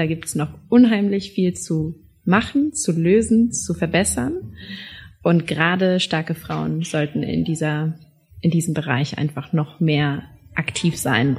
Da gibt es noch unheimlich viel zu machen, zu lösen, zu verbessern. Und gerade starke Frauen sollten in dieser, in diesem Bereich einfach noch mehr aktiv sein.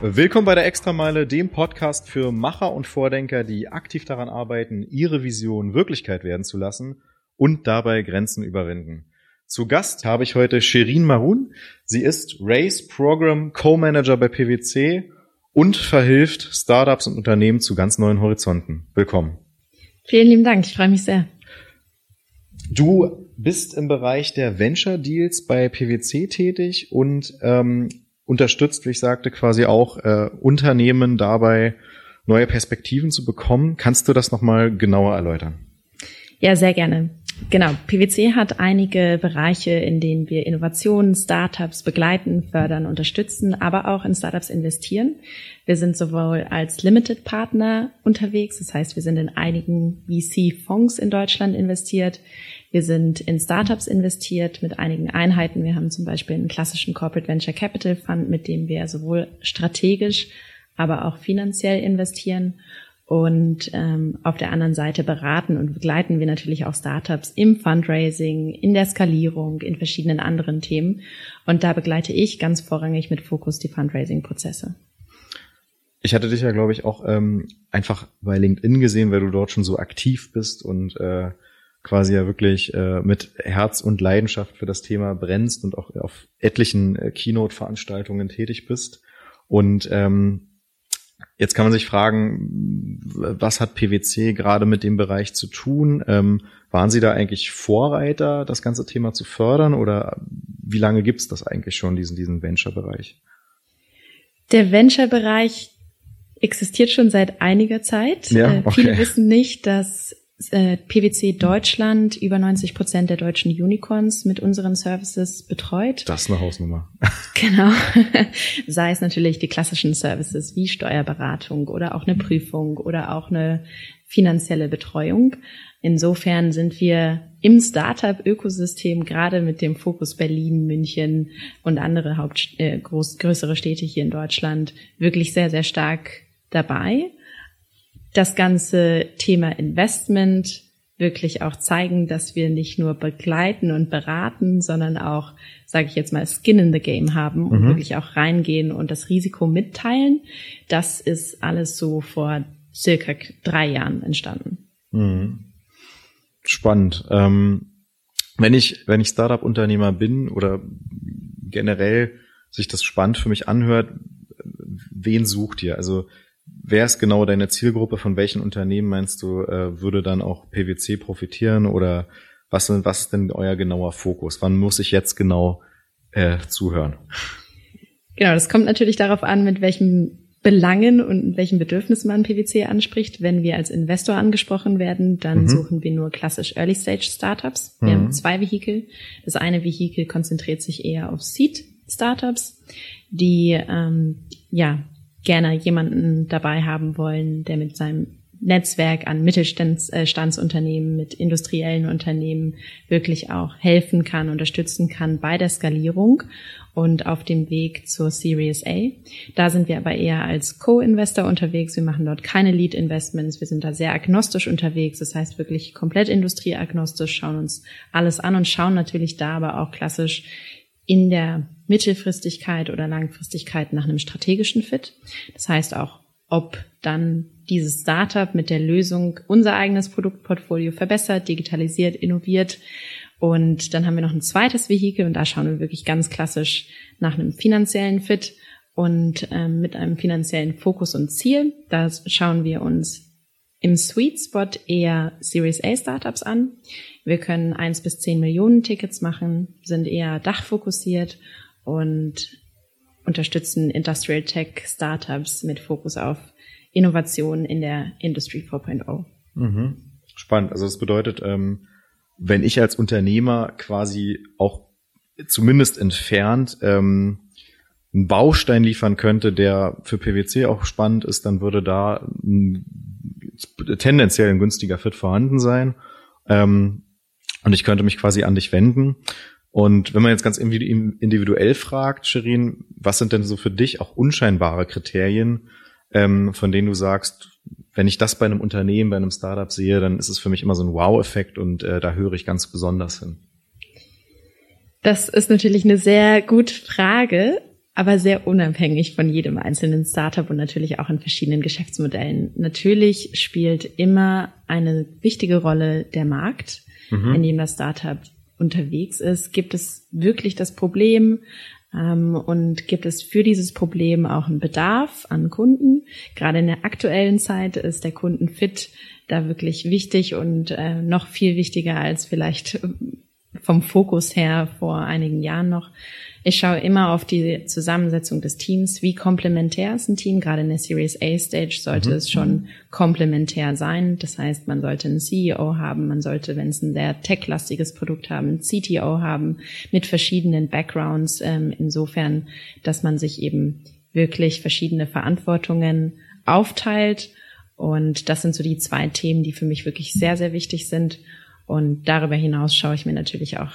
Willkommen bei der Extrameile, dem Podcast für Macher und Vordenker, die aktiv daran arbeiten, ihre Vision Wirklichkeit werden zu lassen und dabei Grenzen überwinden. Zu Gast habe ich heute Sherin Marun. Sie ist Race Program Co-Manager bei PwC und verhilft Startups und Unternehmen zu ganz neuen Horizonten. Willkommen. Vielen lieben Dank, ich freue mich sehr. Du bist im Bereich der Venture Deals bei PwC tätig und ähm, unterstützt, wie ich sagte, quasi auch äh, Unternehmen dabei, neue Perspektiven zu bekommen. Kannst du das nochmal genauer erläutern? Ja, sehr gerne. Genau, PwC hat einige Bereiche, in denen wir Innovationen, Startups begleiten, fördern, unterstützen, aber auch in Startups investieren. Wir sind sowohl als Limited Partner unterwegs, das heißt, wir sind in einigen VC-Fonds in Deutschland investiert. Wir sind in Startups investiert mit einigen Einheiten. Wir haben zum Beispiel einen klassischen Corporate Venture Capital Fund, mit dem wir sowohl strategisch, aber auch finanziell investieren. Und ähm, auf der anderen Seite beraten und begleiten wir natürlich auch Startups im Fundraising, in der Skalierung, in verschiedenen anderen Themen. Und da begleite ich ganz vorrangig mit Fokus die Fundraising-Prozesse. Ich hatte dich ja, glaube ich, auch ähm, einfach bei LinkedIn gesehen, weil du dort schon so aktiv bist und äh, quasi ja wirklich äh, mit Herz und Leidenschaft für das Thema brennst und auch auf etlichen äh, Keynote-Veranstaltungen tätig bist. Und ähm, Jetzt kann man sich fragen, was hat PwC gerade mit dem Bereich zu tun? Ähm, waren Sie da eigentlich Vorreiter, das ganze Thema zu fördern oder wie lange gibt es das eigentlich schon, diesen, diesen Venture-Bereich? Der Venture-Bereich existiert schon seit einiger Zeit. Ja, äh, okay. Viele wissen nicht, dass äh, PwC Deutschland über 90 Prozent der deutschen Unicorns mit unseren Services betreut. Das ist eine Hausnummer. Genau. Sei es natürlich die klassischen Services wie Steuerberatung oder auch eine Prüfung oder auch eine finanzielle Betreuung. Insofern sind wir im Startup-Ökosystem gerade mit dem Fokus Berlin, München und andere Haupt äh, groß, größere Städte hier in Deutschland wirklich sehr, sehr stark dabei das ganze Thema Investment wirklich auch zeigen, dass wir nicht nur begleiten und beraten, sondern auch, sage ich jetzt mal, Skin in the Game haben und mhm. wirklich auch reingehen und das Risiko mitteilen. Das ist alles so vor circa drei Jahren entstanden. Mhm. Spannend. Ähm, wenn ich wenn ich Startup-Unternehmer bin oder generell sich das spannend für mich anhört, wen sucht ihr? Also Wer ist genau deine Zielgruppe? Von welchen Unternehmen meinst du, äh, würde dann auch PwC profitieren? Oder was, was ist denn euer genauer Fokus? Wann muss ich jetzt genau äh, zuhören? Genau, das kommt natürlich darauf an, mit welchen Belangen und welchen Bedürfnissen man PwC anspricht. Wenn wir als Investor angesprochen werden, dann mhm. suchen wir nur klassisch Early Stage Startups. Wir mhm. haben zwei Vehikel. Das eine Vehikel konzentriert sich eher auf Seed Startups, die ähm, ja gerne jemanden dabei haben wollen, der mit seinem Netzwerk an Mittelstandsunternehmen, mit industriellen Unternehmen wirklich auch helfen kann, unterstützen kann bei der Skalierung und auf dem Weg zur Series A. Da sind wir aber eher als Co-Investor unterwegs. Wir machen dort keine Lead-Investments. Wir sind da sehr agnostisch unterwegs. Das heißt wirklich komplett industrieagnostisch, schauen uns alles an und schauen natürlich da aber auch klassisch in der Mittelfristigkeit oder Langfristigkeit nach einem strategischen Fit. Das heißt auch, ob dann dieses Startup mit der Lösung unser eigenes Produktportfolio verbessert, digitalisiert, innoviert. Und dann haben wir noch ein zweites Vehikel und da schauen wir wirklich ganz klassisch nach einem finanziellen Fit und ähm, mit einem finanziellen Fokus und Ziel. Da schauen wir uns im Sweet Spot eher Series A Startups an. Wir können eins bis zehn Millionen Tickets machen, sind eher dachfokussiert und unterstützen Industrial Tech Startups mit Fokus auf Innovation in der Industry 4.0. Mhm. Spannend. Also das bedeutet, ähm, wenn ich als Unternehmer quasi auch zumindest entfernt ähm, einen Baustein liefern könnte, der für PwC auch spannend ist, dann würde da tendenziell ein günstiger Fit vorhanden sein. Ähm, und ich könnte mich quasi an dich wenden. Und wenn man jetzt ganz individuell fragt, Shirin, was sind denn so für dich auch unscheinbare Kriterien, ähm, von denen du sagst, wenn ich das bei einem Unternehmen, bei einem Startup sehe, dann ist es für mich immer so ein Wow-Effekt und äh, da höre ich ganz besonders hin. Das ist natürlich eine sehr gute Frage, aber sehr unabhängig von jedem einzelnen Startup und natürlich auch in verschiedenen Geschäftsmodellen. Natürlich spielt immer eine wichtige Rolle der Markt, mhm. in dem das Startup unterwegs ist, gibt es wirklich das Problem ähm, und gibt es für dieses Problem auch einen Bedarf an Kunden. Gerade in der aktuellen Zeit ist der Kundenfit da wirklich wichtig und äh, noch viel wichtiger als vielleicht vom Fokus her vor einigen Jahren noch. Ich schaue immer auf die Zusammensetzung des Teams. Wie komplementär ist ein Team? Gerade in der Series A Stage sollte mhm. es schon komplementär sein. Das heißt, man sollte einen CEO haben, man sollte, wenn es ein sehr tech-lastiges Produkt haben, einen CTO haben mit verschiedenen Backgrounds. Ähm, insofern, dass man sich eben wirklich verschiedene Verantwortungen aufteilt. Und das sind so die zwei Themen, die für mich wirklich sehr, sehr wichtig sind. Und darüber hinaus schaue ich mir natürlich auch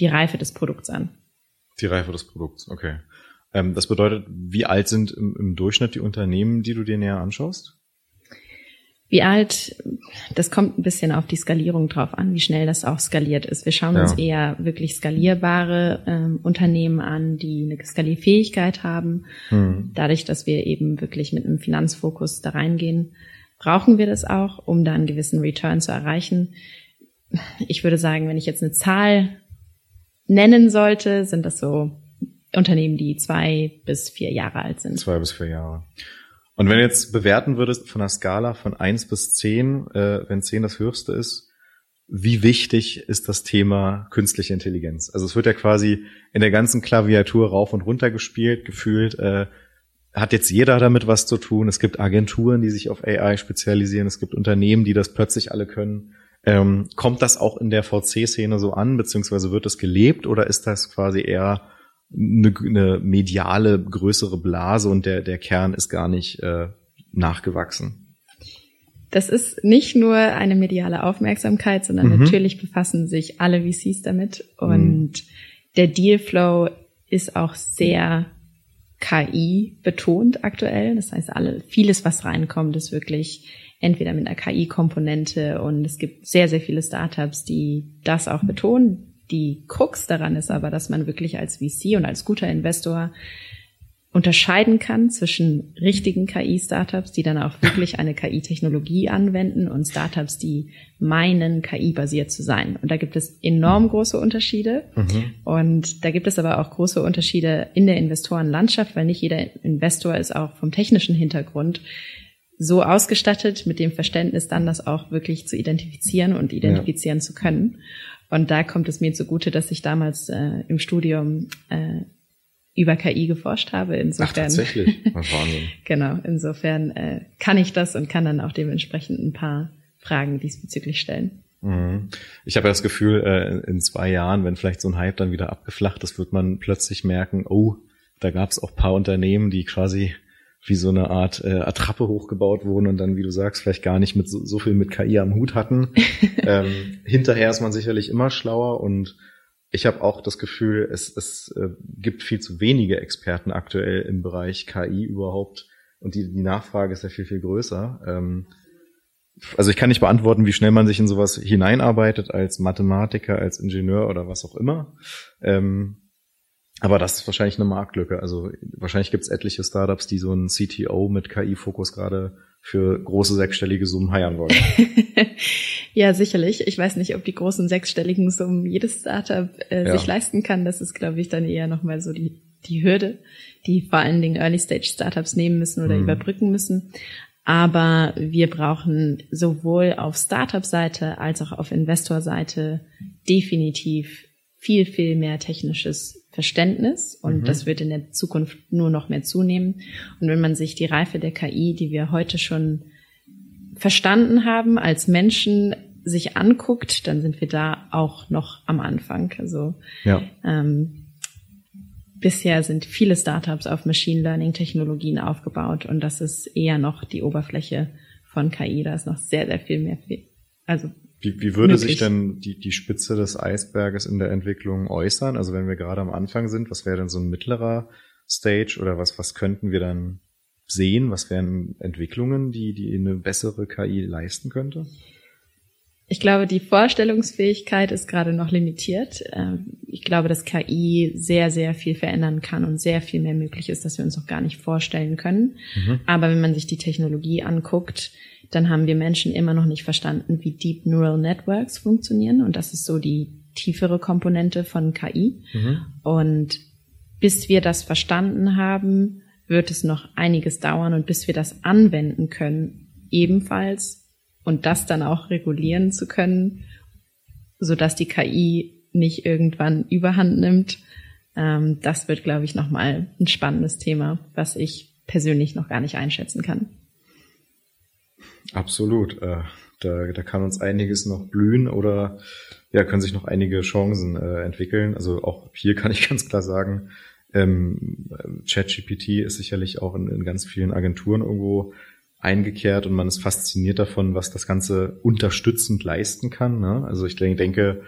die Reife des Produkts an. Die Reife des Produkts, okay. Ähm, das bedeutet, wie alt sind im, im Durchschnitt die Unternehmen, die du dir näher anschaust? Wie alt, das kommt ein bisschen auf die Skalierung drauf an, wie schnell das auch skaliert ist. Wir schauen ja. uns eher wirklich skalierbare ähm, Unternehmen an, die eine Skalierfähigkeit haben. Hm. Dadurch, dass wir eben wirklich mit einem Finanzfokus da reingehen, brauchen wir das auch, um da einen gewissen Return zu erreichen. Ich würde sagen, wenn ich jetzt eine Zahl nennen sollte, sind das so Unternehmen, die zwei bis vier Jahre alt sind. Zwei bis vier Jahre. Und wenn du jetzt bewerten würdest von einer Skala von eins bis zehn, äh, wenn zehn das höchste ist, wie wichtig ist das Thema künstliche Intelligenz? Also es wird ja quasi in der ganzen Klaviatur rauf und runter gespielt, gefühlt. Äh, hat jetzt jeder damit was zu tun. Es gibt Agenturen, die sich auf AI spezialisieren. Es gibt Unternehmen, die das plötzlich alle können. Ähm, kommt das auch in der VC-Szene so an, beziehungsweise wird es gelebt oder ist das quasi eher eine, eine mediale, größere Blase und der, der Kern ist gar nicht äh, nachgewachsen? Das ist nicht nur eine mediale Aufmerksamkeit, sondern mhm. natürlich befassen sich alle VCs damit und mhm. der Dealflow ist auch sehr KI betont aktuell. Das heißt, alle, vieles, was reinkommt, ist wirklich entweder mit einer KI-Komponente und es gibt sehr, sehr viele Startups, die das auch betonen. Die Krux daran ist aber, dass man wirklich als VC und als guter Investor unterscheiden kann zwischen richtigen KI-Startups, die dann auch wirklich eine KI-Technologie anwenden und Startups, die meinen, KI-basiert zu sein. Und da gibt es enorm große Unterschiede. Mhm. Und da gibt es aber auch große Unterschiede in der Investorenlandschaft, weil nicht jeder Investor ist auch vom technischen Hintergrund so ausgestattet mit dem Verständnis, dann das auch wirklich zu identifizieren und identifizieren ja. zu können. Und da kommt es mir zugute, dass ich damals äh, im Studium äh, über KI geforscht habe. Insofern, Ach, tatsächlich. Wahnsinn. genau. Insofern äh, kann ich das und kann dann auch dementsprechend ein paar Fragen diesbezüglich stellen. Mhm. Ich habe ja das Gefühl, äh, in zwei Jahren, wenn vielleicht so ein Hype dann wieder abgeflacht ist, wird man plötzlich merken, oh, da gab es auch paar Unternehmen, die quasi wie so eine Art äh, Attrappe hochgebaut wurden und dann, wie du sagst, vielleicht gar nicht mit so, so viel mit KI am Hut hatten. ähm, hinterher ist man sicherlich immer schlauer und ich habe auch das Gefühl, es, es äh, gibt viel zu wenige Experten aktuell im Bereich KI überhaupt und die, die Nachfrage ist ja viel, viel größer. Ähm, also ich kann nicht beantworten, wie schnell man sich in sowas hineinarbeitet als Mathematiker, als Ingenieur oder was auch immer. Ähm, aber das ist wahrscheinlich eine Marktlücke. Also wahrscheinlich gibt es etliche Startups, die so einen CTO mit KI-Fokus gerade für große sechsstellige Summen heiern wollen. ja, sicherlich. Ich weiß nicht, ob die großen sechsstelligen Summen jedes Startup äh, ja. sich leisten kann. Das ist, glaube ich, dann eher nochmal so die, die Hürde, die vor allen Dingen Early-Stage-Startups nehmen müssen oder mhm. überbrücken müssen. Aber wir brauchen sowohl auf Startup-Seite als auch auf Investor-Seite definitiv viel, viel mehr technisches Verständnis und mhm. das wird in der Zukunft nur noch mehr zunehmen. Und wenn man sich die Reife der KI, die wir heute schon verstanden haben, als Menschen sich anguckt, dann sind wir da auch noch am Anfang. Also ja. ähm, bisher sind viele Startups auf Machine Learning Technologien aufgebaut und das ist eher noch die Oberfläche von KI. Da ist noch sehr, sehr viel mehr, also Wie, wie würde möglich. sich denn die, die Spitze des Eisberges in der Entwicklung äußern? Also wenn wir gerade am Anfang sind, was wäre denn so ein mittlerer Stage oder was, was könnten wir dann sehen? Was wären Entwicklungen, die, die eine bessere KI leisten könnte? Ich glaube, die Vorstellungsfähigkeit ist gerade noch limitiert. Ähm, ich glaube, dass KI sehr, sehr viel verändern kann und sehr viel mehr möglich ist, dass wir uns noch gar nicht vorstellen können. Mhm. Aber wenn man sich die Technologie anguckt, dann haben wir Menschen immer noch nicht verstanden, wie Deep Neural Networks funktionieren. Und das ist so die tiefere Komponente von KI. Mhm. Und bis wir das verstanden haben, wird es noch einiges dauern. Und bis wir das anwenden können, ebenfalls und das dann auch regulieren zu können, so dass die KI nicht irgendwann Überhand nimmt. Ähm, das wird, glaube ich, nochmal ein spannendes Thema, was ich persönlich noch gar nicht einschätzen kann. Absolut. Äh, da, da kann uns einiges noch blühen oder ja, können sich noch einige Chancen äh, entwickeln. Also auch hier kann ich ganz klar sagen, ähm, ChatGPT ist sicherlich auch in, in ganz vielen Agenturen irgendwo eingekehrt und man ist fasziniert davon, was das Ganze unterstützend leisten kann. Ne? Also ich denke,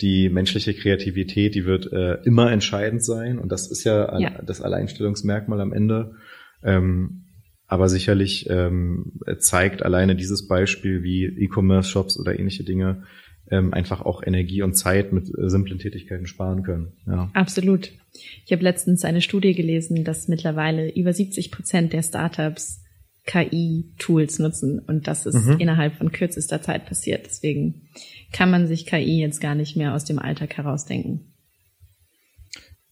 die menschliche Kreativität, die wird äh, immer entscheidend sein und das ist ja, ja. das Alleinstellungsmerkmal am Ende. Ähm, aber sicherlich ähm, zeigt alleine dieses Beispiel wie E-Commerce-Shops oder ähnliche Dinge ähm, einfach auch Energie und Zeit mit äh, simplen Tätigkeiten sparen können. Ja. Absolut. Ich habe letztens eine Studie gelesen, dass mittlerweile über 70 Prozent der Startups KI-Tools nutzen und das ist mhm. innerhalb von kürzester Zeit passiert. Deswegen kann man sich KI jetzt gar nicht mehr aus dem Alltag herausdenken.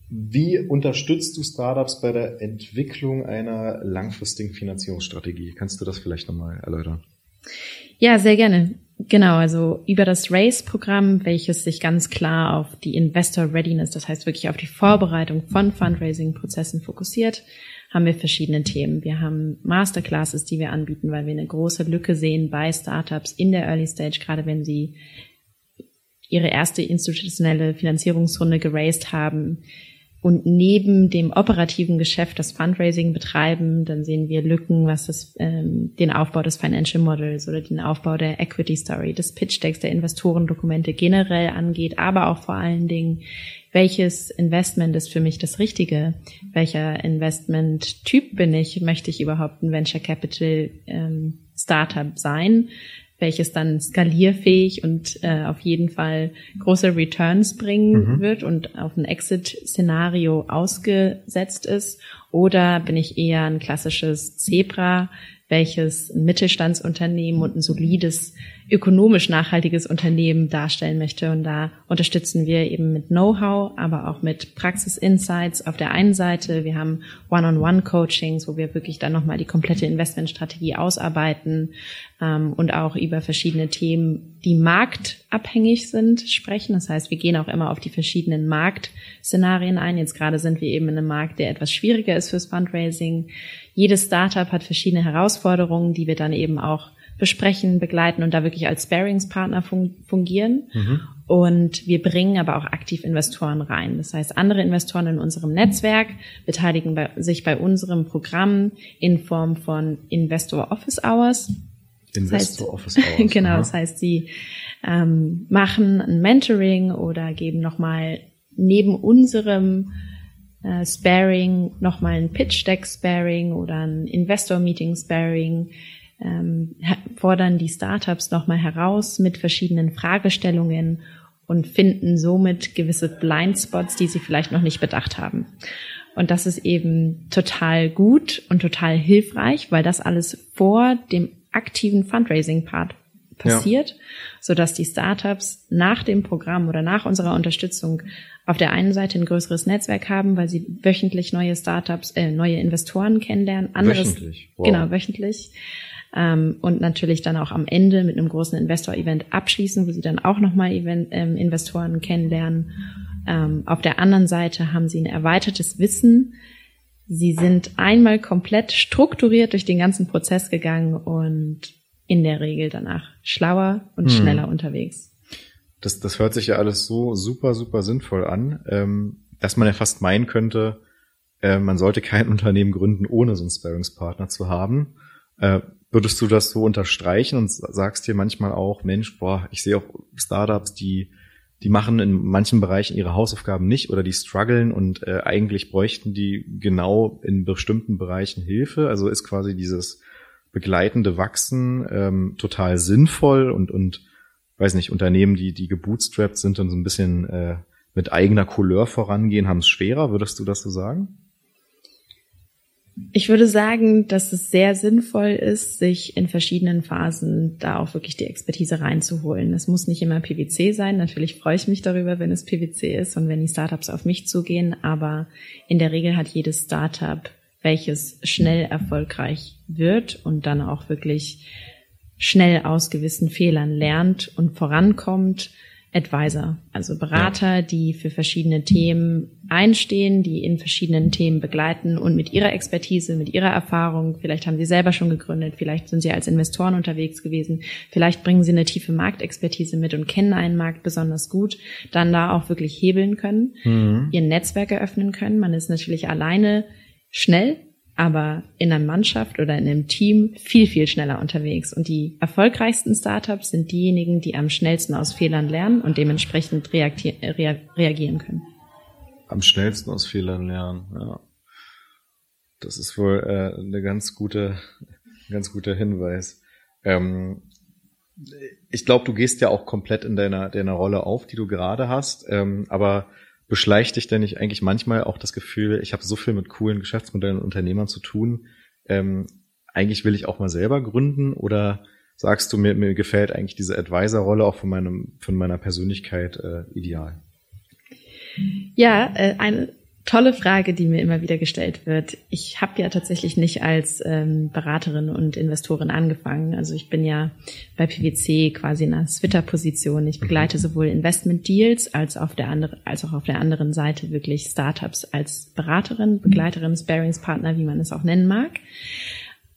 Wie unterstützt du Startups bei der Entwicklung einer langfristigen Finanzierungsstrategie? Kannst du das vielleicht nochmal erläutern? Ja, sehr gerne. Genau, also über das RACE-Programm, welches sich ganz klar auf die Investor Readiness, das heißt wirklich auf die Vorbereitung von Fundraising-Prozessen fokussiert, haben wir verschiedene Themen. Wir haben Masterclasses, die wir anbieten, weil wir eine große Lücke sehen bei Startups in der Early Stage, gerade wenn sie ihre erste institutionelle Finanzierungsrunde geraced haben und neben dem operativen Geschäft das Fundraising betreiben, dann sehen wir Lücken, was das, ähm, den Aufbau des Financial Models oder den Aufbau der Equity Story, des Pitch Decks, der Investorendokumente generell angeht, aber auch vor allen Dingen welches Investment ist für mich das Richtige? Welcher Investment-Typ bin ich? Möchte ich überhaupt ein Venture Capital ähm, Startup sein? Welches dann skalierfähig und äh, auf jeden Fall große Returns bringen mhm. wird und auf ein Exit-Szenario ausgesetzt ist? Oder bin ich eher ein klassisches Zebra, welches ein Mittelstandsunternehmen und ein solides, ökonomisch nachhaltiges Unternehmen darstellen möchte. Und da unterstützen wir eben mit Know-how, aber auch mit Praxis-Insights auf der einen Seite. Wir haben One-on-One-Coachings, wo wir wirklich dann nochmal die komplette Investmentstrategie ausarbeiten ähm, und auch über verschiedene Themen, die marktabhängig sind, sprechen. Das heißt, wir gehen auch immer auf die verschiedenen Marktszenarien ein. Jetzt gerade sind wir eben in einem Markt, der etwas schwieriger ist fürs Fundraising. Jedes Startup hat verschiedene Herausforderungen, die wir dann eben auch besprechen, begleiten und da wirklich als Sparingspartner fungieren. Mhm. Und wir bringen aber auch aktiv Investoren rein. Das heißt, andere Investoren in unserem Netzwerk beteiligen bei, sich bei unserem Programm in Form von Investor Office Hours. Investor Office Hours. genau, Aha. das heißt, sie ähm, machen ein Mentoring oder geben nochmal neben unserem äh, Sparing, nochmal ein Pitch Deck Sparing oder ein Investor Meeting Sparing, ähm, fordern die Startups nochmal heraus mit verschiedenen Fragestellungen und finden somit gewisse Blindspots, die sie vielleicht noch nicht bedacht haben. Und das ist eben total gut und total hilfreich, weil das alles vor dem aktiven Fundraising-Part passiert, ja. so dass die Startups nach dem Programm oder nach unserer Unterstützung auf der einen Seite ein größeres Netzwerk haben, weil sie wöchentlich neue Startups, äh, neue Investoren kennenlernen. Anderes, wöchentlich. Wow. Genau, wöchentlich. Ähm, und natürlich dann auch am Ende mit einem großen Investor-Event abschließen, wo sie dann auch nochmal Event, ähm, Investoren kennenlernen. Ähm, auf der anderen Seite haben sie ein erweitertes Wissen. Sie sind einmal komplett strukturiert durch den ganzen Prozess gegangen und in der Regel danach schlauer und hm. schneller unterwegs das, das hört sich ja alles so super, super sinnvoll an, ähm, dass man ja fast meinen könnte, äh, man sollte kein Unternehmen gründen, ohne so einen Sparringspartner zu haben. Äh, Würdest du das so unterstreichen und sagst dir manchmal auch, Mensch, boah, ich sehe auch Startups, die die machen in manchen Bereichen ihre Hausaufgaben nicht oder die strugglen und äh, eigentlich bräuchten die genau in bestimmten Bereichen Hilfe. Also ist quasi dieses begleitende Wachsen ähm, total sinnvoll und und weiß nicht Unternehmen, die die gebootstrapped sind und so ein bisschen äh, mit eigener Couleur vorangehen, haben es schwerer. Würdest du das so sagen? Ich würde sagen, dass es sehr sinnvoll ist, sich in verschiedenen Phasen da auch wirklich die Expertise reinzuholen. Es muss nicht immer PwC sein. Natürlich freue ich mich darüber, wenn es PwC ist und wenn die Startups auf mich zugehen. Aber in der Regel hat jedes Startup, welches schnell erfolgreich wird und dann auch wirklich schnell aus gewissen Fehlern lernt und vorankommt, Advisor, also Berater, die für verschiedene Themen einstehen, die in verschiedenen Themen begleiten und mit ihrer Expertise, mit ihrer Erfahrung, vielleicht haben sie selber schon gegründet, vielleicht sind sie als Investoren unterwegs gewesen, vielleicht bringen sie eine tiefe Marktexpertise mit und kennen einen Markt besonders gut, dann da auch wirklich hebeln können, mhm. ihr Netzwerk eröffnen können. Man ist natürlich alleine schnell, aber in einer Mannschaft oder in einem Team viel, viel schneller unterwegs. Und die erfolgreichsten Startups sind diejenigen, die am schnellsten aus Fehlern lernen und dementsprechend reagieren können. Am schnellsten aus Fehlern lernen, ja. Das ist wohl äh, eine ganz gute, ganz guter Hinweis. Ähm, ich glaube, du gehst ja auch komplett in deiner, deiner Rolle auf, die du gerade hast. Ähm, aber beschleicht dich denn nicht eigentlich manchmal auch das Gefühl, ich habe so viel mit coolen Geschäftsmodellen und Unternehmern zu tun, ähm, eigentlich will ich auch mal selber gründen oder sagst du mir, mir gefällt eigentlich diese Advisor-Rolle auch von meinem, von meiner Persönlichkeit äh, ideal? Ja, äh, eine tolle Frage, die mir immer wieder gestellt wird. Ich habe ja tatsächlich nicht als ähm, Beraterin und Investorin angefangen. Also ich bin ja bei PwC quasi in einer Twitter-Position. Ich begleite sowohl Investment-Deals als, auf der andere, als auch auf der anderen Seite wirklich Startups als Beraterin, Begleiterin, Sparingspartner, wie man es auch nennen mag.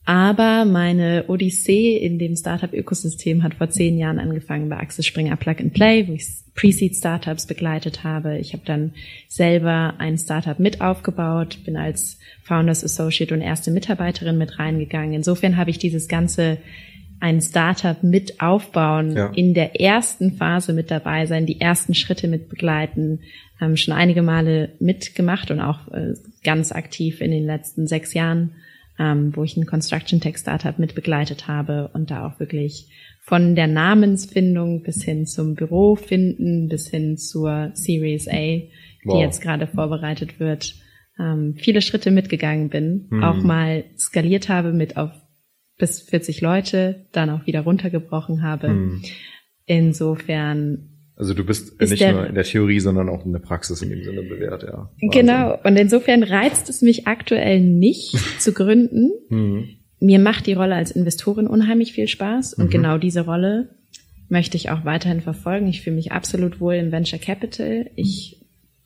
Aber meine Odyssee in dem Startup-Ökosystem hat vor zehn Jahren angefangen bei Axel Springer Plug and Play, wo ich Pre-Seed-Startups begleitet habe. Ich habe dann selber ein Startup mit aufgebaut, bin als Founders Associate und erste Mitarbeiterin mit reingegangen. Insofern habe ich dieses ganze ein Startup mit aufbauen, ja. in der ersten Phase mit dabei sein, die ersten Schritte mit begleiten, ähm, schon einige Male mitgemacht und auch äh, ganz aktiv in den letzten sechs Jahren ähm, wo ich ein Construction Tech Startup mit begleitet habe und da auch wirklich von der Namensfindung bis hin zum Büro finden, bis hin zur Series A, die wow. jetzt gerade vorbereitet wird, ähm, viele Schritte mitgegangen bin, mhm. auch mal skaliert habe mit auf bis 40 Leute, dann auch wieder runtergebrochen habe. Mhm. Insofern also du bist nicht der, nur in der Theorie, sondern auch in der Praxis in dem Sinne bewährt, ja. Wahnsinn. Genau. Und insofern reizt es mich aktuell nicht zu gründen. Mhm. Mir macht die Rolle als Investorin unheimlich viel Spaß und mhm. genau diese Rolle möchte ich auch weiterhin verfolgen. Ich fühle mich absolut wohl im Venture Capital. Ich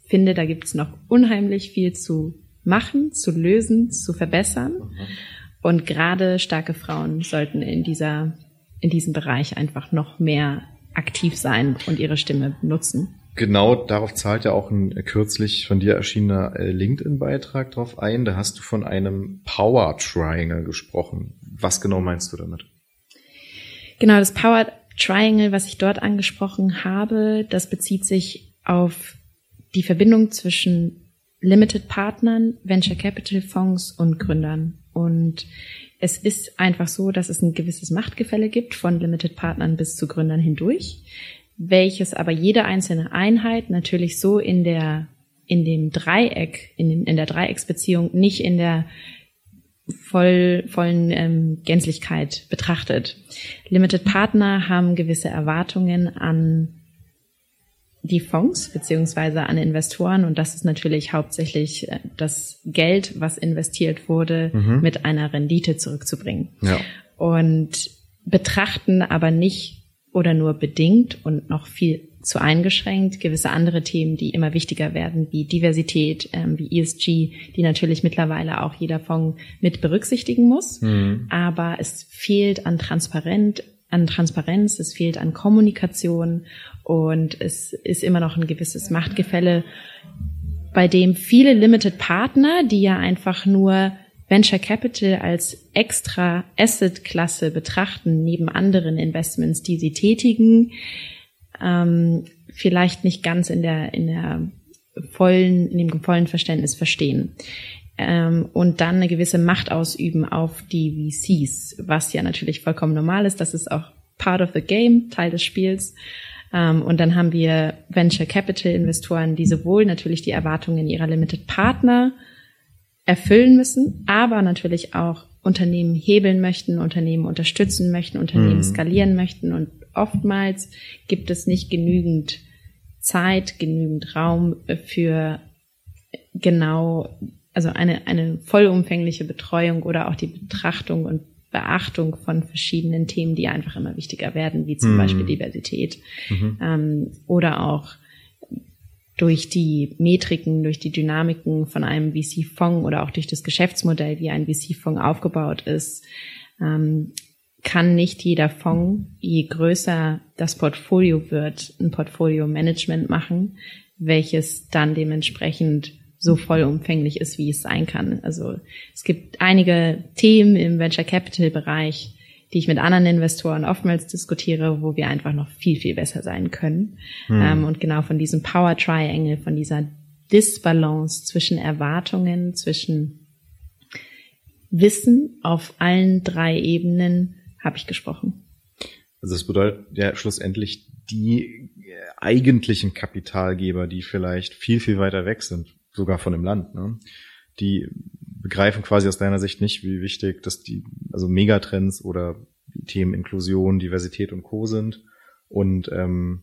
finde, da gibt es noch unheimlich viel zu machen, zu lösen, zu verbessern. Mhm. Und gerade starke Frauen sollten in dieser, in diesem Bereich einfach noch mehr aktiv sein und ihre Stimme nutzen. Genau, darauf zahlt ja auch ein kürzlich von dir erschienener äh, LinkedIn-Beitrag drauf ein. Da hast du von einem Power Triangle gesprochen. Was genau meinst du damit? Genau, das Power Triangle, was ich dort angesprochen habe, das bezieht sich auf die Verbindung zwischen Limited Partnern, Venture Capital Fonds und Gründern. Und es ist einfach so, dass es ein gewisses Machtgefälle gibt von Limited Partnern bis zu Gründern hindurch, welches aber jede einzelne Einheit natürlich so in der in dem Dreieck, in, den, in der Dreiecksbeziehung nicht in der voll, vollen ähm, Gänzlichkeit betrachtet. Limited Partner haben gewisse Erwartungen an die Fonds beziehungsweise an Investoren und das ist natürlich hauptsächlich äh, das Geld, was investiert wurde, mhm. mit einer Rendite zurückzubringen. Ja. Und betrachten aber nicht oder nur bedingt und noch viel zu eingeschränkt gewisse andere Themen, die immer wichtiger werden, wie Diversität, ähm, wie ESG, die natürlich mittlerweile auch jeder Fonds mit berücksichtigen muss. Mhm. Aber es fehlt an Transparenz, an Transparenz, es fehlt an Kommunikation und es ist immer noch ein gewisses Machtgefälle, bei dem viele Limited Partner, die ja einfach nur Venture Capital als extra Asset-Klasse betrachten, neben anderen Investments, die sie tätigen, ähm, vielleicht nicht ganz in der, in der vollen, in dem vollen Verständnis verstehen. Ähm, und dann eine gewisse Macht ausüben auf die VCs, was ja natürlich vollkommen normal ist. Das ist auch part of the game, Teil des Spiels. Ähm, und dann haben wir Venture Capital Investoren, die sowohl natürlich die Erwartungen ihrer Limited Partner erfüllen müssen, aber natürlich auch Unternehmen hebeln möchten, Unternehmen unterstützen möchten, Unternehmen mhm. skalieren möchten. Und oftmals gibt es nicht genügend Zeit, genügend Raum für genau, also eine, eine vollumfängliche Betreuung oder auch die Betrachtung und Beachtung von verschiedenen Themen, die einfach immer wichtiger werden, wie zum mhm. Beispiel Diversität mhm. ähm, oder auch durch die Metriken, durch die Dynamiken von einem VC-Fonds oder auch durch das Geschäftsmodell, wie ein VC-Fonds aufgebaut ist, ähm, kann nicht jeder Fonds, je größer das Portfolio wird, ein Portfolio-Management machen, welches dann dementsprechend so vollumfänglich ist, wie es sein kann. Also es gibt einige Themen im Venture Capital Bereich, die ich mit anderen Investoren oftmals diskutiere, wo wir einfach noch viel, viel besser sein können. Hm. Ähm, und genau von diesem Power Triangle, von dieser Disbalance zwischen Erwartungen, zwischen Wissen auf allen drei Ebenen habe ich gesprochen. Also das bedeutet ja schlussendlich die eigentlichen Kapitalgeber, die vielleicht viel, viel weiter weg sind, sogar von dem Land, ne? die begreifen quasi aus deiner Sicht nicht, wie wichtig dass die, also Megatrends oder Themen Inklusion, Diversität und Co. sind. Und ähm,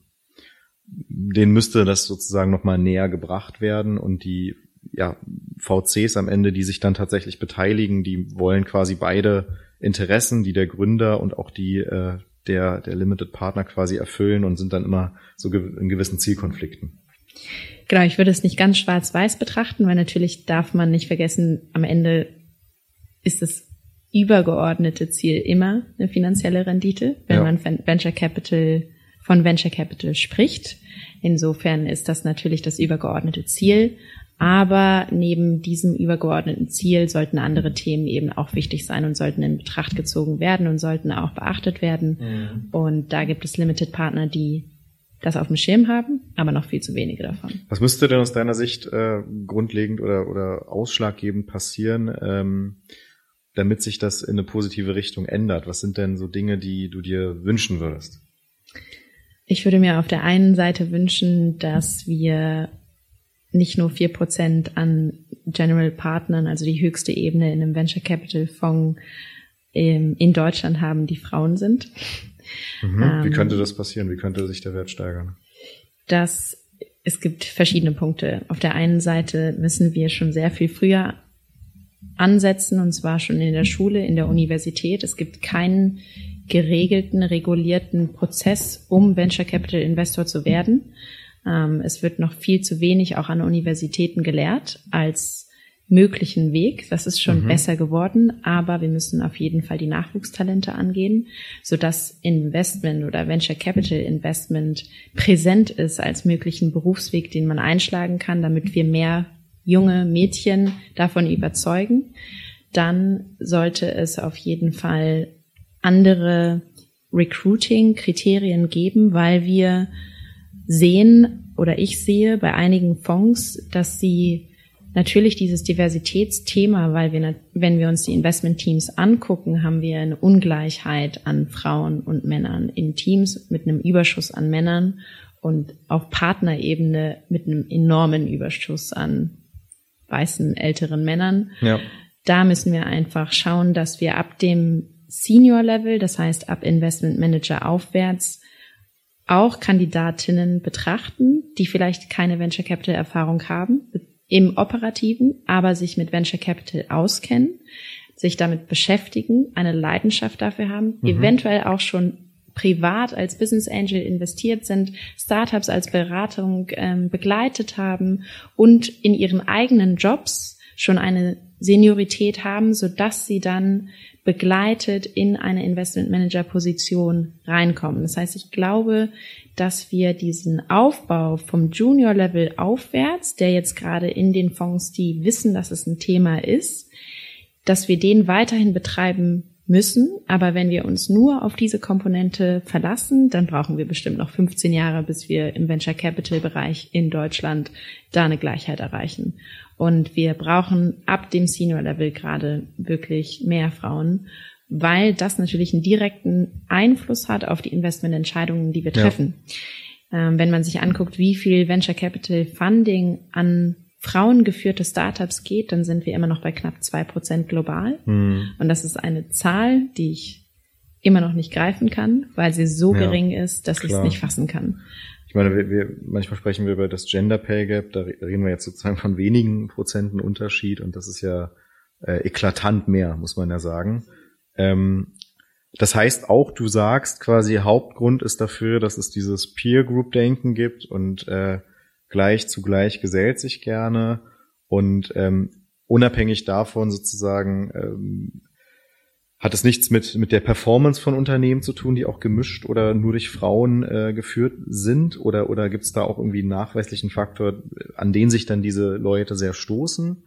denen müsste das sozusagen nochmal näher gebracht werden und die ja, VCs am Ende, die sich dann tatsächlich beteiligen, die wollen quasi beide Interessen, die der Gründer und auch die äh, der, der Limited Partner quasi erfüllen und sind dann immer so in gewissen Zielkonflikten. Genau, ich würde es nicht ganz schwarz-weiß betrachten, weil natürlich darf man nicht vergessen, am Ende ist das übergeordnete Ziel immer eine finanzielle Rendite, wenn ja. man Venture Capital von Venture Capital spricht. Insofern ist das natürlich das übergeordnete Ziel. Aber neben diesem übergeordneten Ziel sollten andere Themen eben auch wichtig sein und sollten in Betracht gezogen werden und sollten auch beachtet werden. Mhm. Und da gibt es Limited Partner, die das auf dem Schirm haben, aber noch viel zu wenige davon. Was müsste denn aus deiner Sicht äh, grundlegend oder, oder ausschlaggebend passieren, ähm, damit sich das in eine positive Richtung ändert? Was sind denn so Dinge, die du dir wünschen würdest? Ich würde mir auf der einen Seite wünschen, dass wir nicht nur vier Prozent an General Partnern, also die höchste Ebene in einem Venture Capital Fonds ähm, in Deutschland haben, die Frauen sind. Mhm. Ähm, Wie könnte das passieren? Wie könnte sich der Wert steigern? Das es gibt verschiedene Punkte. Auf der einen Seite müssen wir schon sehr viel früher ansetzen, und zwar schon in der Schule, in der Universität. Es gibt keinen geregelten, regulierten Prozess, um Venture Capital Investor zu werden. Ähm, es wird noch viel zu wenig auch an Universitäten gelehrt als möglichen Weg. Das ist schon mhm. besser geworden, aber wir müssen auf jeden Fall die Nachwuchstalente angehen, sodass Investment oder Venture Capital Investment präsent ist als möglichen Berufsweg, den man einschlagen kann, damit wir mehr junge Mädchen davon überzeugen. Dann sollte es auf jeden Fall andere Recruiting-Kriterien geben, weil wir sehen oder ich sehe bei einigen Fonds, dass sie natürlich dieses Diversitätsthema, weil wir, wenn wir uns die Investmentteams angucken, haben wir eine Ungleichheit an Frauen und Männern in Teams mit einem Überschuss an Männern und auf Partnerebene mit einem enormen Überschuss an weißen älteren Männern. Ja. Da müssen wir einfach schauen, dass wir ab dem Senior Level, das heißt ab Investment Manager aufwärts, auch Kandidatinnen betrachten, die vielleicht keine Venture Capital Erfahrung haben im Operativen, aber sich mit Venture Capital auskennen, sich damit beschäftigen, eine Leidenschaft dafür haben, mhm. eventuell auch schon privat als Business Angel investiert sind, Startups als Beratung ähm, begleitet haben und in ihren eigenen Jobs schon eine Seniorität haben, so dass sie dann begleitet in eine Investment Manager Position reinkommen. Das heißt, ich glaube, dass wir diesen Aufbau vom Junior Level aufwärts, der jetzt gerade in den Fonds, die wissen, dass es ein Thema ist, dass wir den weiterhin betreiben müssen. Aber wenn wir uns nur auf diese Komponente verlassen, dann brauchen wir bestimmt noch 15 Jahre, bis wir im Venture Capital Bereich in Deutschland da eine Gleichheit erreichen. Und wir brauchen ab dem Senior Level gerade wirklich mehr Frauen, weil das natürlich einen direkten Einfluss hat auf die Investmententscheidungen, die wir treffen. Ja. Ähm, wenn man sich anguckt, wie viel Venture Capital Funding an frauengeführte Startups geht, dann sind wir immer noch bei knapp zwei Prozent global. Mhm. Und das ist eine Zahl, die ich immer noch nicht greifen kann, weil sie so ja, gering ist, dass ich es nicht fassen kann. Ich meine, wir, wir, manchmal sprechen wir über das Gender Pay Gap, da reden wir jetzt sozusagen von wenigen Prozenten Unterschied und das ist ja äh, eklatant mehr, muss man ja sagen. Ähm, das heißt auch, du sagst quasi, Hauptgrund ist dafür, dass es dieses Peer Group Denken gibt und äh, gleich zu gleich gesellt sich gerne und ähm, unabhängig davon sozusagen ähm, hat es nichts mit, mit der Performance von Unternehmen zu tun, die auch gemischt oder nur durch Frauen äh, geführt sind? Oder, oder gibt es da auch irgendwie einen nachweislichen Faktor, an den sich dann diese Leute sehr stoßen?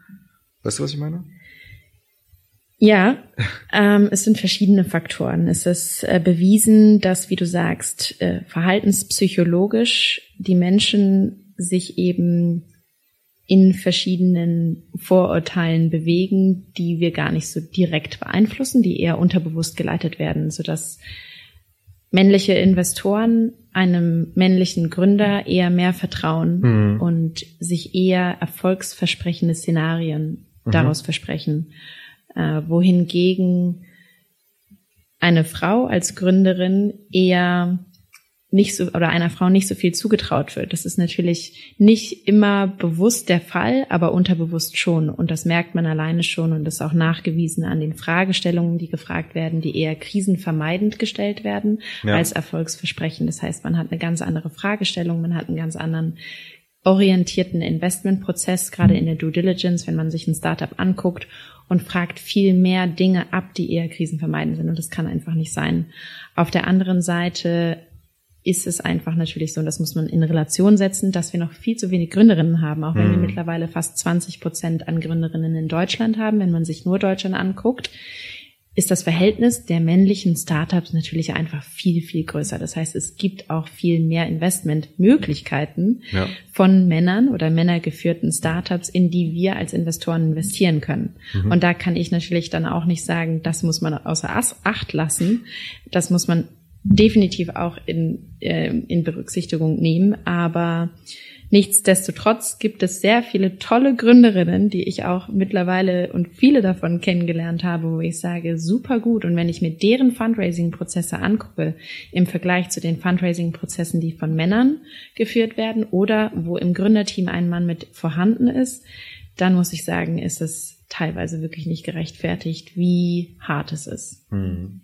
Weißt du, was ich meine? Ja, ähm, es sind verschiedene Faktoren. Es ist äh, bewiesen, dass, wie du sagst, äh, verhaltenspsychologisch die Menschen sich eben in verschiedenen Vorurteilen bewegen, die wir gar nicht so direkt beeinflussen, die eher unterbewusst geleitet werden, sodass männliche Investoren einem männlichen Gründer eher mehr vertrauen mhm. und sich eher erfolgsversprechende Szenarien mhm. daraus versprechen, äh, wohingegen eine Frau als Gründerin eher nicht so oder einer Frau nicht so viel zugetraut wird. Das ist natürlich nicht immer bewusst der Fall, aber unterbewusst schon. Und das merkt man alleine schon und ist auch nachgewiesen an den Fragestellungen, die gefragt werden, die eher krisenvermeidend gestellt werden ja. als Erfolgsversprechen. Das heißt, man hat eine ganz andere Fragestellung, man hat einen ganz anderen orientierten Investmentprozess, gerade in der Due Diligence, wenn man sich ein Startup anguckt und fragt viel mehr Dinge ab, die eher krisenvermeidend sind. Und das kann einfach nicht sein. Auf der anderen Seite ist es einfach natürlich so, und das muss man in Relation setzen, dass wir noch viel zu wenig Gründerinnen haben, auch wenn mhm. wir mittlerweile fast 20 Prozent an Gründerinnen in Deutschland haben. Wenn man sich nur Deutschland anguckt, ist das Verhältnis der männlichen Startups natürlich einfach viel, viel größer. Das heißt, es gibt auch viel mehr Investmentmöglichkeiten ja. von Männern oder männergeführten Startups, in die wir als Investoren investieren können. Mhm. Und da kann ich natürlich dann auch nicht sagen, das muss man außer Acht lassen. Das muss man definitiv auch in, äh, in Berücksichtigung nehmen. Aber nichtsdestotrotz gibt es sehr viele tolle Gründerinnen, die ich auch mittlerweile und viele davon kennengelernt habe, wo ich sage, super gut. Und wenn ich mir deren Fundraising-Prozesse angucke, im Vergleich zu den Fundraising-Prozessen, die von Männern geführt werden oder wo im Gründerteam ein Mann mit vorhanden ist, dann muss ich sagen, ist es teilweise wirklich nicht gerechtfertigt, wie hart es ist. Hm.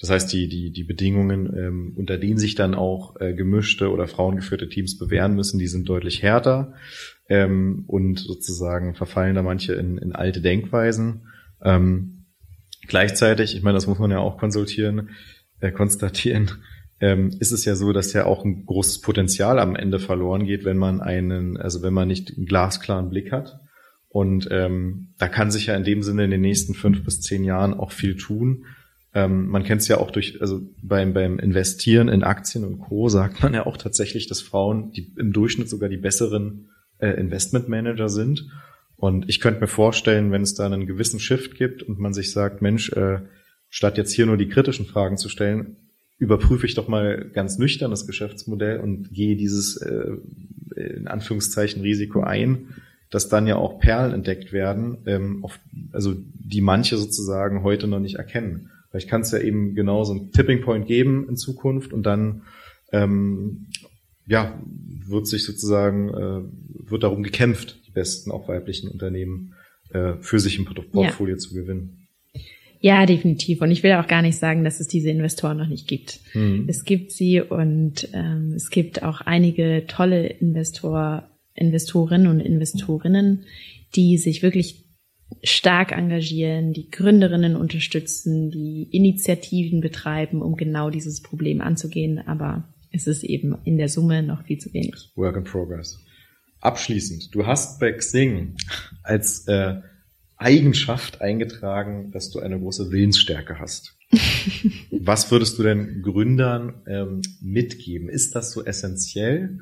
Das heißt, die, die, die Bedingungen, ähm, unter denen sich dann auch äh, gemischte oder frauengeführte Teams bewähren müssen, die sind deutlich härter ähm, und sozusagen verfallen da manche in, in alte Denkweisen. Ähm, gleichzeitig, ich meine, das muss man ja auch konsultieren, äh, konstatieren, ähm, ist es ja so, dass ja auch ein großes Potenzial am Ende verloren geht, wenn man einen, also wenn man nicht einen glasklaren Blick hat. Und ähm, da kann sich ja in dem Sinne in den nächsten fünf bis zehn Jahren auch viel tun. Ähm, man kennt es ja auch durch, also beim, beim Investieren in Aktien und Co. sagt man ja auch tatsächlich, dass Frauen die im Durchschnitt sogar die besseren äh, Investmentmanager sind. Und ich könnte mir vorstellen, wenn es da einen gewissen Shift gibt und man sich sagt, Mensch, äh, statt jetzt hier nur die kritischen Fragen zu stellen, überprüfe ich doch mal ganz nüchtern das Geschäftsmodell und gehe dieses äh, in Anführungszeichen Risiko ein, dass dann ja auch Perlen entdeckt werden, ähm, auf, also die manche sozusagen heute noch nicht erkennen. Vielleicht kann es ja eben genau so einen Tipping Point geben in Zukunft und dann ähm, ja, wird sich sozusagen, äh, wird darum gekämpft, die besten, auch weiblichen Unternehmen äh, für sich im Portfolio ja. zu gewinnen. Ja, definitiv. Und ich will auch gar nicht sagen, dass es diese Investoren noch nicht gibt. Mhm. Es gibt sie und ähm, es gibt auch einige tolle Investor, Investorinnen und Investorinnen, die sich wirklich stark engagieren, die Gründerinnen unterstützen, die Initiativen betreiben, um genau dieses Problem anzugehen. Aber es ist eben in der Summe noch viel zu wenig. Work in progress. Abschließend, du hast bei Xing als äh, Eigenschaft eingetragen, dass du eine große Willensstärke hast. Was würdest du denn Gründern ähm, mitgeben? Ist das so essentiell?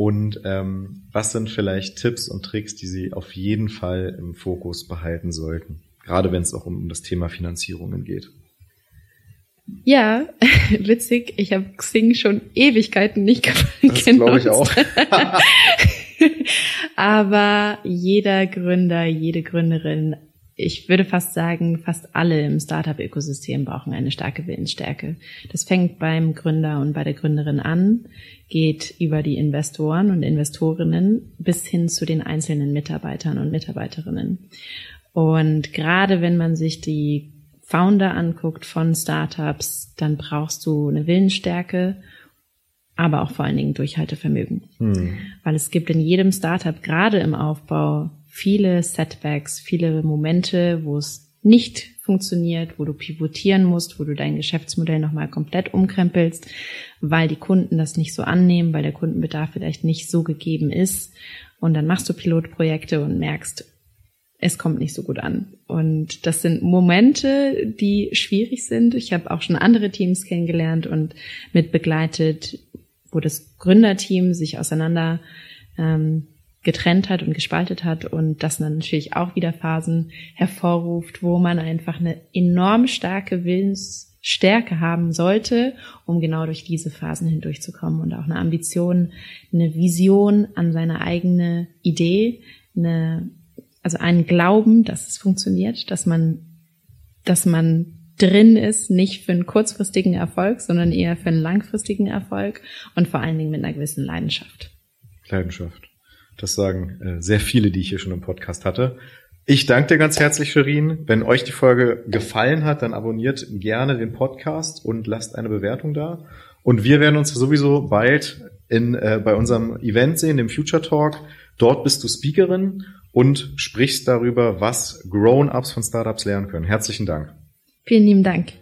Und ähm, was sind vielleicht Tipps und Tricks, die sie auf jeden Fall im Fokus behalten sollten? Gerade wenn es auch um das Thema Finanzierungen geht. Ja, witzig. Ich habe Xing schon Ewigkeiten nicht genutzt. Das glaube ich auch. Aber jeder Gründer, jede Gründerin, ich würde fast sagen, fast alle im Startup-Ökosystem brauchen eine starke Willensstärke. Das fängt beim Gründer und bei der Gründerin an, geht über die Investoren und Investorinnen bis hin zu den einzelnen Mitarbeitern und Mitarbeiterinnen. Und gerade wenn man sich die Founder anguckt von Startups, dann brauchst du eine Willensstärke, aber auch vor allen Dingen Durchhaltevermögen. Hm. Weil es gibt in jedem Startup, gerade im Aufbau, viele Setbacks, viele Momente, wo es nicht funktioniert, wo du pivotieren musst, wo du dein Geschäftsmodell nochmal komplett umkrempelst, weil die Kunden das nicht so annehmen, weil der Kundenbedarf vielleicht nicht so gegeben ist. Und dann machst du Pilotprojekte und merkst, es kommt nicht so gut an. Und das sind Momente, die schwierig sind. Ich habe auch schon andere Teams kennengelernt und mit begleitet, wo das Gründerteam sich auseinander ähm, getrennt hat und gespaltet hat und das natürlich auch wieder Phasen hervorruft, wo man einfach eine enorm starke Willensstärke haben sollte, um genau durch diese Phasen hindurchzukommen und auch eine Ambition, eine Vision an seine eigene Idee, eine also einen Glauben, dass es funktioniert, dass man, dass man drin ist, nicht für einen kurzfristigen Erfolg, sondern eher für einen langfristigen Erfolg und vor allen Dingen mit einer gewissen Leidenschaft. Leidenschaft. Das sagen äh, sehr viele, die ich hier schon im Podcast hatte. Ich danke dir ganz herzlich, Sherin. Wenn euch die Folge gefallen hat, dann abonniert gerne den Podcast und lasst eine Bewertung da. Und wir werden uns sowieso bald in, äh, bei unserem Event sehen, dem Future Talk. Dort bist du Speakerin und sprichst darüber, was Grown-ups von Startups lernen können. Herzlichen Dank. Vielen lieben Dank.